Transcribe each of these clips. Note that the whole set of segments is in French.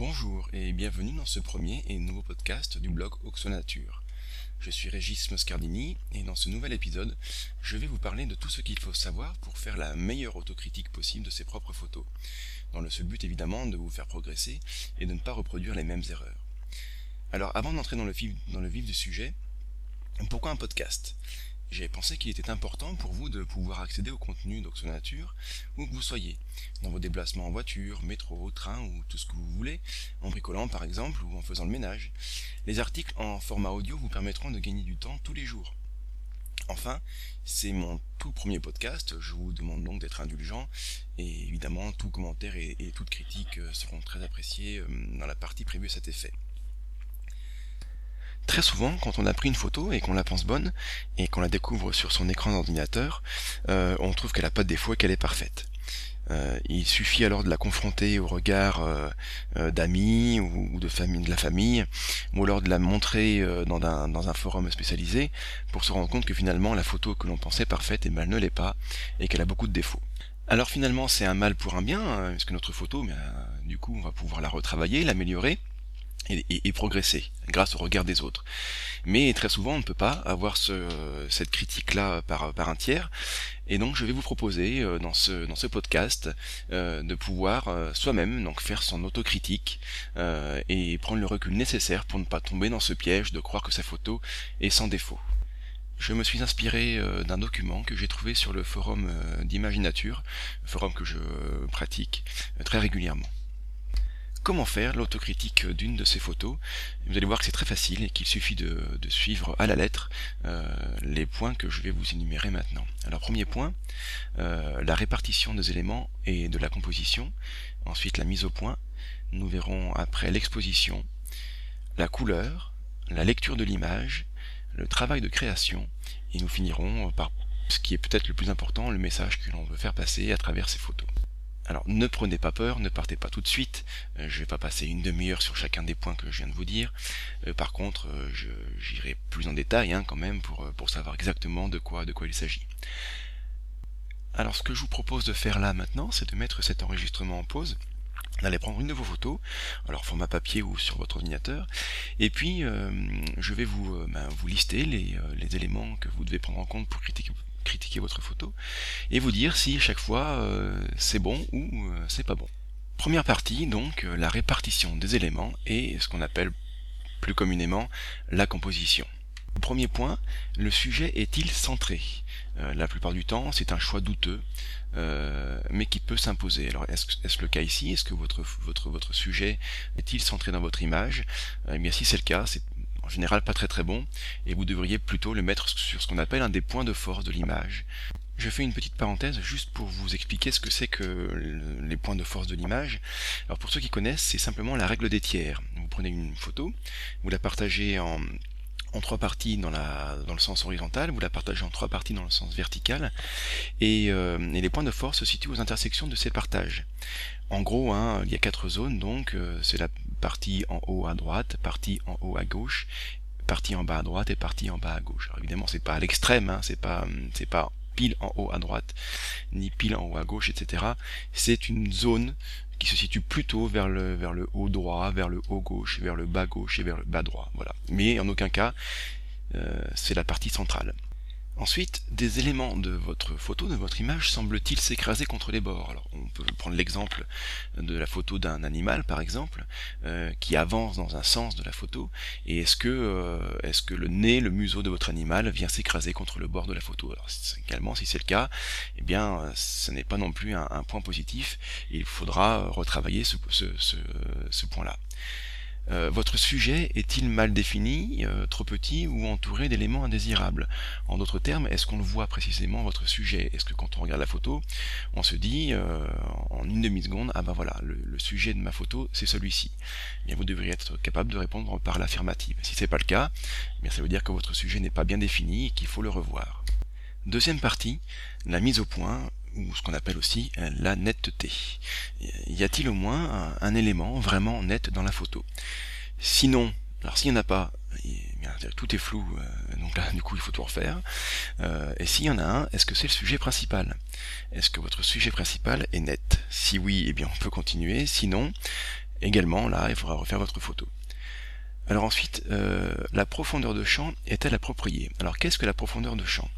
Bonjour et bienvenue dans ce premier et nouveau podcast du blog Oxonature. Je suis Régis Moscardini et dans ce nouvel épisode, je vais vous parler de tout ce qu'il faut savoir pour faire la meilleure autocritique possible de ses propres photos, dans le seul but évidemment de vous faire progresser et de ne pas reproduire les mêmes erreurs. Alors avant d'entrer dans dans le vif du sujet, pourquoi un podcast? J'ai pensé qu'il était important pour vous de pouvoir accéder au contenu d'Oxonature où que vous soyez, dans vos déplacements en voiture, métro, train ou tout ce que vous voulez, en bricolant par exemple ou en faisant le ménage. Les articles en format audio vous permettront de gagner du temps tous les jours. Enfin, c'est mon tout premier podcast, je vous demande donc d'être indulgent, et évidemment tout commentaire et, toute critique euh, seront très appréciés euh, dans la partie prévue à cet effet. Très souvent, quand on a pris une photo et qu'on la pense bonne, et qu'on la découvre sur son écran d'ordinateur, euh, on trouve qu'elle n'a pas de défaut et qu'elle est parfaite. Euh, il suffit alors de la confronter au regard euh, d'amis ou, de, famille, de la famille, ou alors de la montrer dans un, forum spécialisé, pour se rendre compte que finalement la photo que l'on pensait parfaite, eh ben, elle ne l'est pas, et qu'elle a beaucoup de défauts. Alors finalement c'est un mal pour un bien, hein, parce que notre photo, bien, du coup on va pouvoir la retravailler, l'améliorer, et, progresser grâce au regard des autres. Mais très souvent, on ne peut pas avoir ce, cette critique-là par, par un tiers. Et donc, je vais vous proposer euh, dans ce, dans ce podcast euh, de pouvoir euh, soi-même donc faire son autocritique et prendre le recul nécessaire pour ne pas tomber dans ce piège de croire que sa photo est sans défaut. Je me suis inspiré d'un document que j'ai trouvé sur le forum d'Imaginature, forum que je pratique très régulièrement. Comment faire l'autocritique d'une de ces photos Vous allez voir que c'est très facile et qu'il suffit de, suivre à la lettre euh, les points que je vais vous énumérer maintenant. Alors premier point, euh, la répartition des éléments et de la composition. Ensuite la mise au point. Nous verrons après l'exposition, la couleur, la lecture de l'image, le travail de création et nous finirons par ce qui est peut-être le plus important, le message que l'on veut faire passer à travers ces photos. Alors ne prenez pas peur, ne partez pas tout de suite, euh, je ne vais pas passer une demi-heure sur chacun des points que je viens de vous dire. Euh, par contre, euh, j'irai plus en détail hein, quand même pour, savoir exactement de quoi, il s'agit. Alors ce que je vous propose de faire là maintenant, c'est de mettre cet enregistrement en pause d'aller prendre une de vos photos, alors format papier ou sur votre ordinateur, et puis je vais vous, ben, lister les, les, éléments que vous devez prendre en compte pour critiquer, critiquer votre photo et vous dire si chaque fois euh, c'est bon ou euh, c'est pas bon. Première partie, donc euh, la répartition des éléments et ce qu'on appelle plus communément la composition. Premier point, le sujet est-il centré? La plupart du temps, c'est un choix douteux, mais qui peut s'imposer. Alors, est-ce le cas ici? Est-ce que votre, votre, sujet est-il centré dans votre image? Eh bien, si c'est le cas, c'est général pas très très bon, et vous devriez plutôt le mettre sur ce qu'on appelle un des points de force de l'image. Je fais une petite parenthèse juste pour vous expliquer ce que c'est que les points de force de l'image. Alors pour ceux qui connaissent, c'est simplement la règle des tiers. Vous prenez une photo, vous la partagez en, trois parties dans, la, dans le sens horizontal, vous la partagez en trois parties dans le sens vertical, et, euh, les points de force se situent aux intersections de ces partages. En gros, hein, il y a quatre zones, donc euh, c'est la partie en haut à droite, partie en haut à gauche, partie en bas à droite et partie en bas à gauche. Alors évidemment, c'est pas à l'extrême, hein, c'est pas c'est pas pile en haut à droite, ni pile en haut à gauche, etc. C'est une zone qui se situe plutôt vers le, vers le haut droit, vers le haut gauche, vers le bas gauche et vers le bas droit. Voilà. Mais en aucun cas, euh, c'est la partie centrale. Ensuite, des éléments de votre photo, de votre image, semblent-ils s'écraser contre les bords? Alors, on peut prendre l'exemple de la photo d'un animal, par exemple, euh, qui avance dans un sens de la photo, et est-ce que, euh, est-ce que le nez, le museau de votre animal vient s'écraser contre le bord de la photo? Alors, également, si c'est le cas, eh bien, ce n'est pas non plus un, point positif, il faudra retravailler ce, ce point-là. Euh, votre sujet est-il mal défini, euh, trop petit ou entouré d'éléments indésirables? En d'autres termes, est-ce qu'on voit précisément votre sujet? Est-ce que quand on regarde la photo, on se dit euh, en une demi-seconde, ah ben voilà, le, sujet de ma photo, c'est celui-ci eh bien, Vous devriez être capable de répondre par l'affirmative. Si c'est pas le cas, eh bien, ça veut dire que votre sujet n'est pas bien défini et qu'il faut le revoir. Deuxième partie, la mise au point ou ce qu'on appelle aussi euh, la netteté. Y a-t-il au moins un, élément vraiment net dans la photo? Sinon, alors s'il n'y en a pas, tout est flou, euh, donc là du coup il faut tout refaire. Euh, et s'il y en a un, est-ce que c'est le sujet principal? Est-ce que votre sujet principal est net? Si oui, eh bien on peut continuer. Sinon, également, là, il faudra refaire votre photo. Alors ensuite, la profondeur de champ est-elle appropriée? Alors qu'est-ce que la profondeur de champ?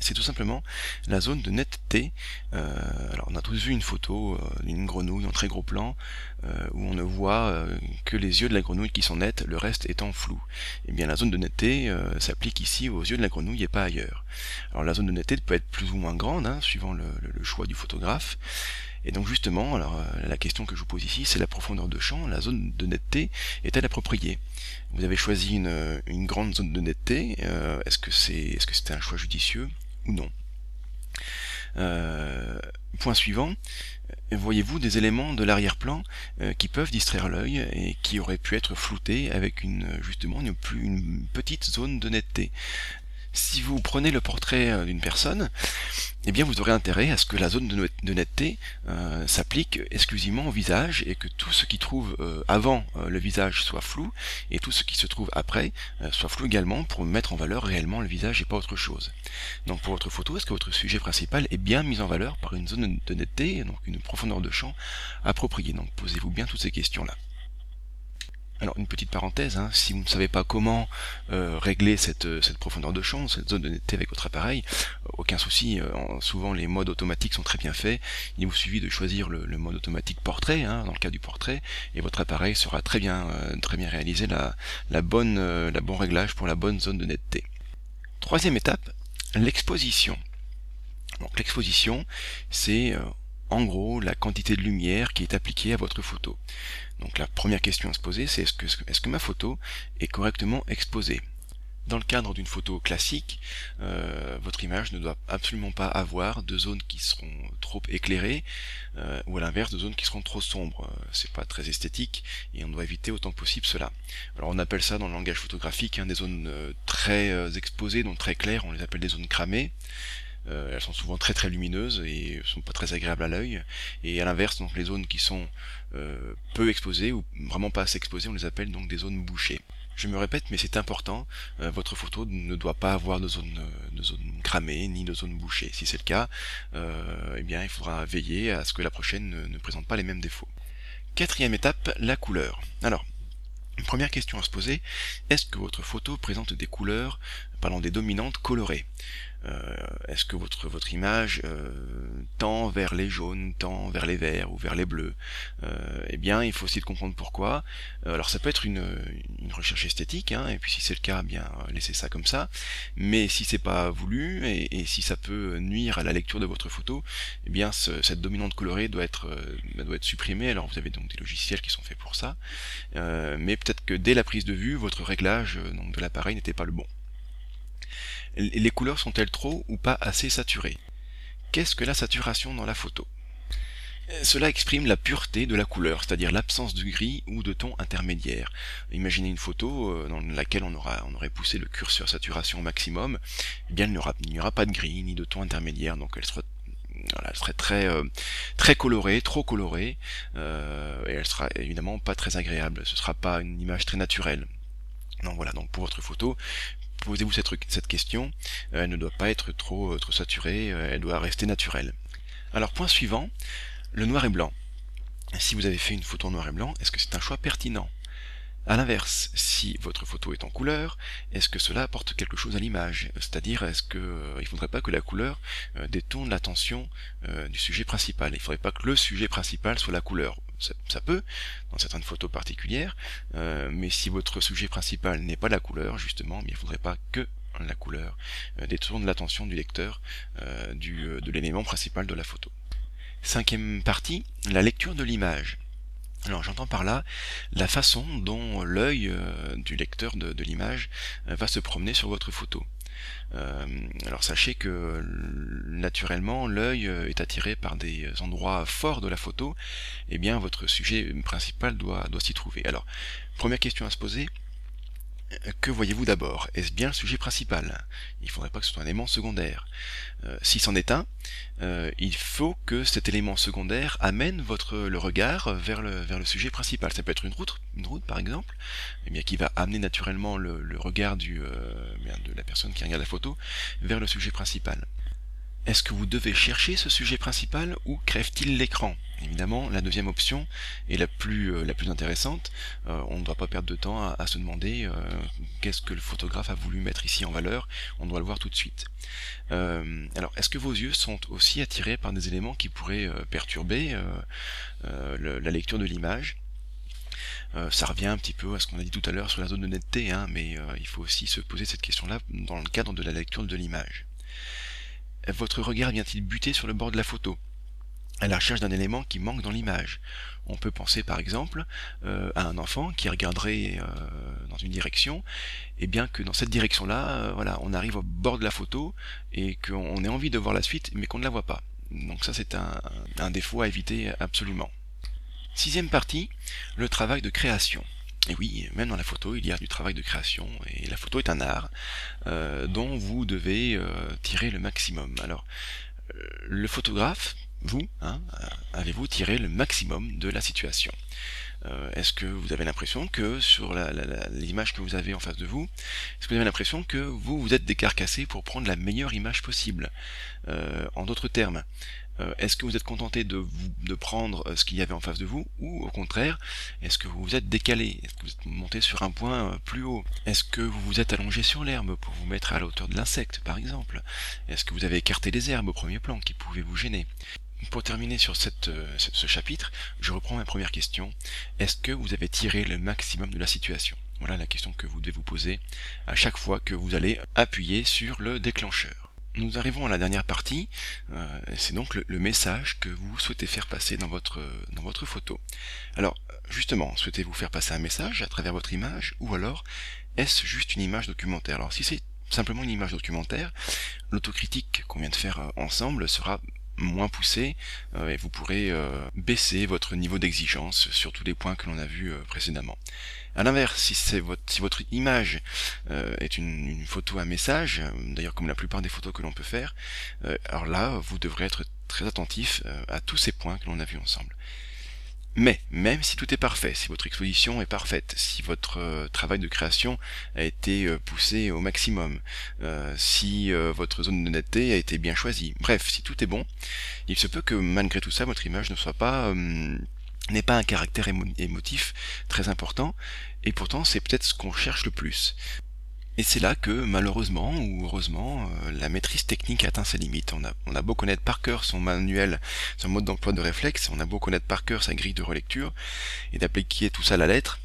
C'est tout simplement la zone de netteté. Euh, alors on a tous vu une photo euh, d'une grenouille en très gros plan euh, où on ne voit que les yeux de la grenouille qui sont nets, le reste étant flou. Et eh bien la zone de netteté s'applique ici aux yeux de la grenouille et pas ailleurs. Alors la zone de netteté peut être plus ou moins grande, hein, suivant le, choix du photographe. Et donc justement, alors la question que je vous pose ici, c'est la profondeur de champ, la zone de netteté est-elle appropriée? Vous avez choisi une, une, grande zone de netteté, est-ce que c'est est-ce que c'était un choix judicieux? Euh, point suivant, voyez-vous des éléments de l'arrière-plan euh, qui peuvent distraire l'œil et qui auraient pu être floutés avec une justement une, plus, une petite zone de netteté? Si vous prenez le portrait euh, d'une personne, eh bien vous aurez intérêt à ce que la zone de netteté euh, s'applique exclusivement au visage et que tout ce qui trouve euh, avant le visage soit flou et tout ce qui se trouve après soit flou également pour mettre en valeur réellement le visage et pas autre chose. Donc pour votre photo, est-ce que votre sujet principal est bien mis en valeur par une zone de netteté, donc une profondeur de champ appropriée? Donc posez-vous bien toutes ces questions-là. Alors une petite parenthèse, hein, si vous ne savez pas comment euh, régler cette, cette, profondeur de champ, cette zone de netteté avec votre appareil, euh, aucun souci, euh, souvent les modes automatiques sont très bien faits, il vous suffit de choisir le, mode automatique portrait, hein, dans le cas du portrait, et votre appareil sera très bien, très bien réalisé la, la bonne, la bon réglage pour la bonne zone de netteté. Troisième étape, l'exposition. Donc l'exposition, c'est en gros la quantité de lumière qui est appliquée à votre photo. Donc la première question à se poser, c'est est-ce que, ma photo est correctement exposée? Dans le cadre d'une photo classique, euh, votre image ne doit absolument pas avoir de zones qui seront trop éclairées, euh, ou à l'inverse de zones qui seront trop sombres. Euh, c'est pas très esthétique et on doit éviter autant que possible cela. Alors on appelle ça dans le langage photographique hein, des zones très exposées, donc très claires, on les appelle des zones cramées. Elles sont souvent très très lumineuses et sont pas très agréables à l'œil. Et à l'inverse, donc les zones qui sont euh, peu exposées ou vraiment pas assez exposées, on les appelle donc des zones bouchées. Je me répète, mais c'est important, euh, votre photo ne doit pas avoir de zone, de cramée ni de zone bouchée. Si c'est le cas, euh, eh bien il faudra veiller à ce que la prochaine ne, présente pas les mêmes défauts. Quatrième étape, la couleur. Alors, première question à se poser, est-ce que votre photo présente des couleurs, parlant des dominantes colorées? euh, Est-ce que votre, votre image euh, tend vers les jaunes, tend vers les verts ou vers les bleus? Euh, Eh bien, il faut aussi de comprendre pourquoi. alors ça peut être une, une recherche esthétique, hein, et puis si c'est le cas, eh bien laissez ça comme ça. Mais si c'est pas voulu, et, si ça peut nuire à la lecture de votre photo, eh bien cette dominante colorée doit être, doit être supprimée. Alors vous avez donc des logiciels qui sont faits pour ça. mais peut-être que dès la prise de vue, votre réglage euh, donc, de l'appareil n'était pas le bon. Les couleurs sont-elles trop ou pas assez saturées? Qu'est-ce que la saturation dans la photo? Euh, cela exprime la pureté de la couleur, c'est-à-dire l'absence de gris ou de ton intermédiaire. Imaginez une photo euh, dans laquelle on, aura, on aurait poussé le curseur saturation au maximum, eh bien il n'y aura, pas de gris ni de ton intermédiaire, donc elle sera elle serait très euh, très colorée, trop colorée, et elle sera évidemment pas très agréable. Ce sera pas une image très naturelle. Donc voilà, donc pour votre photo, posez-vous cette, question. Euh, elle ne doit pas être trop trop saturée, elle doit rester naturelle. Alors point suivant, le noir et blanc. Si vous avez fait une photo en noir et blanc, est-ce que c'est un choix pertinent? A l'inverse, si votre photo est en couleur, est-ce que cela apporte quelque chose à l'image? C'est-à-dire, est-ce que euh, il faudrait pas que la couleur euh, détourne l'attention euh, du sujet principal? Il faudrait pas que le sujet principal soit la couleur. Ça, peut, dans certaines photos particulières, mais si votre sujet principal n'est pas la couleur, justement, il ne faudrait pas que la couleur détourne l'attention du lecteur du, de l'élément principal de la photo. Cinquième partie, la lecture de l'image. Alors j'entends par là la façon dont l'œil euh, du lecteur de, l'image euh, va se promener sur votre photo. Euh, alors sachez que naturellement l'œil est attiré par des endroits forts de la photo, et eh bien votre sujet principal doit, doit s'y trouver. Alors, première question à se poser, que voyez-vous d'abord? Est-ce bien le sujet principal? Il ne faudrait pas que ce soit un élément secondaire. Euh, si c'en est un, euh, il faut que cet élément secondaire amène votre le regard vers le, vers le sujet principal. Ça peut être une route, une route par exemple, eh bien, qui va amener naturellement le, regard du, euh, de la personne qui regarde la photo vers le sujet principal. Est-ce que vous devez chercher ce sujet principal ou crève-t-il l'écran? Évidemment, la deuxième option est la plus, euh, intéressante. Euh, on ne doit pas perdre de temps à, se demander qu'est-ce que le photographe a voulu mettre ici en valeur. On doit le voir tout de suite. alors, est-ce que vos yeux sont aussi attirés par des éléments qui pourraient perturber la lecture de l'image? Ça revient un petit peu à ce qu'on a dit tout à l'heure sur la zone de netteté, hein, mais il faut aussi se poser cette question-là dans le cadre de la lecture de l'image. Votre regard vient-il buter sur le bord de la photo? À la recherche d'un élément qui manque dans l'image. On peut penser par exemple euh, à un enfant qui regarderait euh, dans une direction, et bien que dans cette direction-là, euh, voilà, on arrive au bord de la photo et qu'on ait envie de voir la suite, mais qu'on ne la voit pas. Donc ça c'est un, un défaut à éviter absolument. Sixième partie, le travail de création. Et oui, même dans la photo, il y a du travail de création, et la photo est un art dont vous devez tirer le maximum. Alors, le photographe, vous, hein, avez-vous tiré le maximum de la situation euh, Est-ce que vous avez l'impression que sur l'image que vous avez en face de vous, est-ce que vous avez l'impression que vous vous êtes décarcassé pour prendre la meilleure image possible euh, En d'autres termes, euh, est-ce que vous êtes contenté de, de prendre euh, ce qu'il y avait en face de vous ou au contraire est-ce que vous vous êtes décalé Est-ce que vous êtes monté sur un point euh, plus haut? Est-ce que vous vous êtes allongé sur l'herbe pour vous mettre à la hauteur de l'insecte par exemple? Est-ce que vous avez écarté les herbes au premier plan qui pouvaient vous gêner? Pour terminer sur cette, ce chapitre, je reprends ma première question. Est-ce que vous avez tiré le maximum de la situation? Voilà la question que vous devez vous poser à chaque fois que vous allez appuyer sur le déclencheur. Nous arrivons à la dernière partie, euh, c'est donc le, message que vous souhaitez faire passer dans votre, dans votre photo. Alors, justement, souhaitez-vous faire passer un message à travers votre image, ou alors est-ce juste une image documentaire? Alors si c'est simplement une image documentaire, l'autocritique qu'on vient de faire euh, ensemble sera moins poussée euh, et vous pourrez baisser votre niveau d'exigence sur tous les points que l'on a vus précédemment. À l'inverse, si, votre, image euh, est une, photo à message, euh, d'ailleurs comme la plupart des photos que l'on peut faire, euh, alors là, vous devrez être très attentif à tous ces points que l'on a vus ensemble. Mais, même si tout est parfait, si votre exposition est parfaite, si votre travail de création a été poussé au maximum, si votre zone de netteté a été bien choisie, bref, si tout est bon, il se peut que malgré tout ça, votre image ne soit pas n'est pas un caractère émotif très important, et pourtant c'est peut-être ce qu'on cherche le plus. Et c'est là que, malheureusement ou heureusement, euh, la maîtrise technique atteint ses limites. On a, on a beau connaître par cœur son manuel, son mode d'emploi de réflexe, on a beau connaître par cœur sa grille de relecture, et d'appliquer tout ça à la lettre,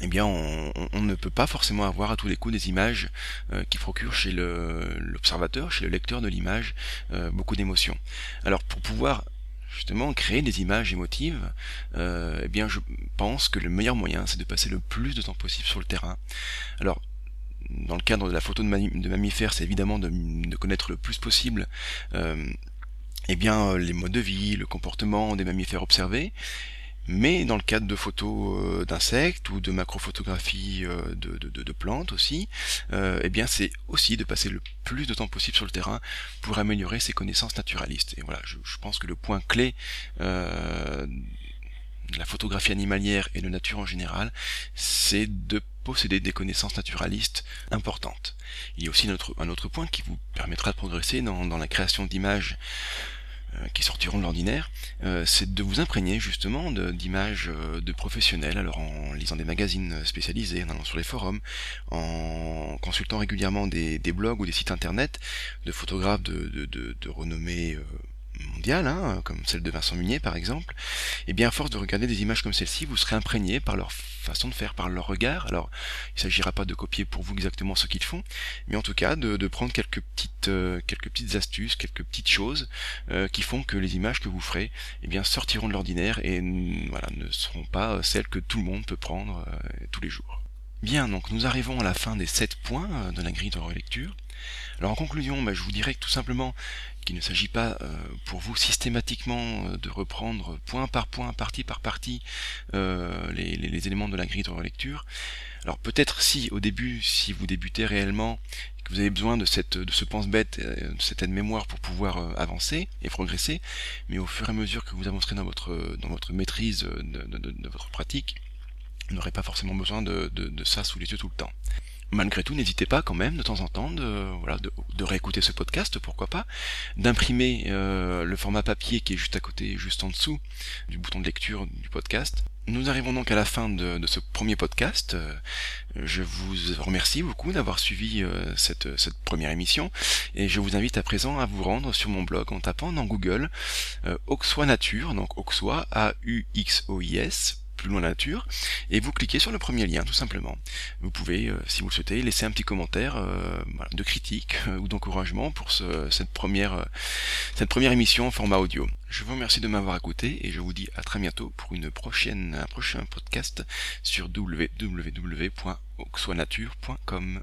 eh bien on, ne peut pas forcément avoir à tous les coups des images euh, qui procurent chez l'observateur, chez le lecteur de l'image, euh, beaucoup d'émotions. Alors pour pouvoir justement créer des images émotives, eh bien je pense que le meilleur moyen c'est de passer le plus de temps possible sur le terrain. Alors dans le cadre de la photo de, mammifères, c'est évidemment de, connaître le plus possible euh, eh bien, les modes de vie, le comportement des mammifères observés, mais dans le cadre de photos euh, d'insectes ou de macrophotographie euh, de, de, plantes aussi, euh, eh bien c'est aussi de passer le plus de temps possible sur le terrain pour améliorer ses connaissances naturalistes. Et voilà, je, pense que le point clé de la photographie animalière et de nature en général, c'est de posséder des connaissances naturalistes importantes. Il y a aussi un autre, point qui vous permettra de progresser dans, la création d'images euh, qui sortiront de l'ordinaire, euh, c'est de vous imprégner justement d'images euh, de, professionnels, alors en lisant des magazines spécialisés, en allant sur les forums, en consultant régulièrement des, blogs ou des sites internet de photographes de renommée mondiale, hein, comme celle de Vincent Munier par exemple, et bien à force de regarder des images comme celle-ci, vous serez imprégné par leur façon de faire, par leur regard. Alors, il s'agira pas de copier pour vous exactement ce qu'ils font, mais en tout cas de, prendre quelques petites, euh, quelques petites astuces, quelques petites choses euh, qui font que les images que vous ferez, eh bien sortiront de l'ordinaire et voilà, ne seront pas celles que tout le monde peut prendre euh, tous les jours. Bien, donc nous arrivons à la fin des 7 points de la grille de relecture. Alors en conclusion, bah, je vous dirais que tout simplement qu'il ne s'agit pas euh, pour vous systématiquement euh, de reprendre point par point, partie par partie, euh, les, éléments de la grille de relecture. Alors peut-être si au début, si vous débutez réellement, que vous avez besoin de, cette, de ce pense-bête, de cette aide-mémoire pour pouvoir avancer et progresser, mais au fur et à mesure que vous avancerez dans votre, dans votre maîtrise de, de votre pratique, n'aurez pas forcément besoin de, de, ça sous les yeux tout le temps. malgré tout, n'hésitez pas quand même de temps en temps de, voilà, de, réécouter ce podcast, pourquoi pas, d'imprimer euh, le format papier qui est juste à côté, juste en dessous du bouton de lecture du podcast. Nous arrivons donc à la fin de, ce premier podcast. Euh, je vous remercie beaucoup d'avoir suivi euh, cette, première émission et je vous invite à présent à vous rendre sur mon blog en tapant dans Google Auxois Nature, donc Auxois A-U-X-O-I-S plus loin la nature, et vous cliquez sur le premier lien tout simplement. Vous pouvez, euh, si vous le souhaitez, laisser un petit commentaire euh, de critique euh, ou d'encouragement pour cette, première, cette première émission en format audio. Je vous remercie de m'avoir écouté et je vous dis à très bientôt pour une prochaine, un prochain podcast sur www.oxoinature.com.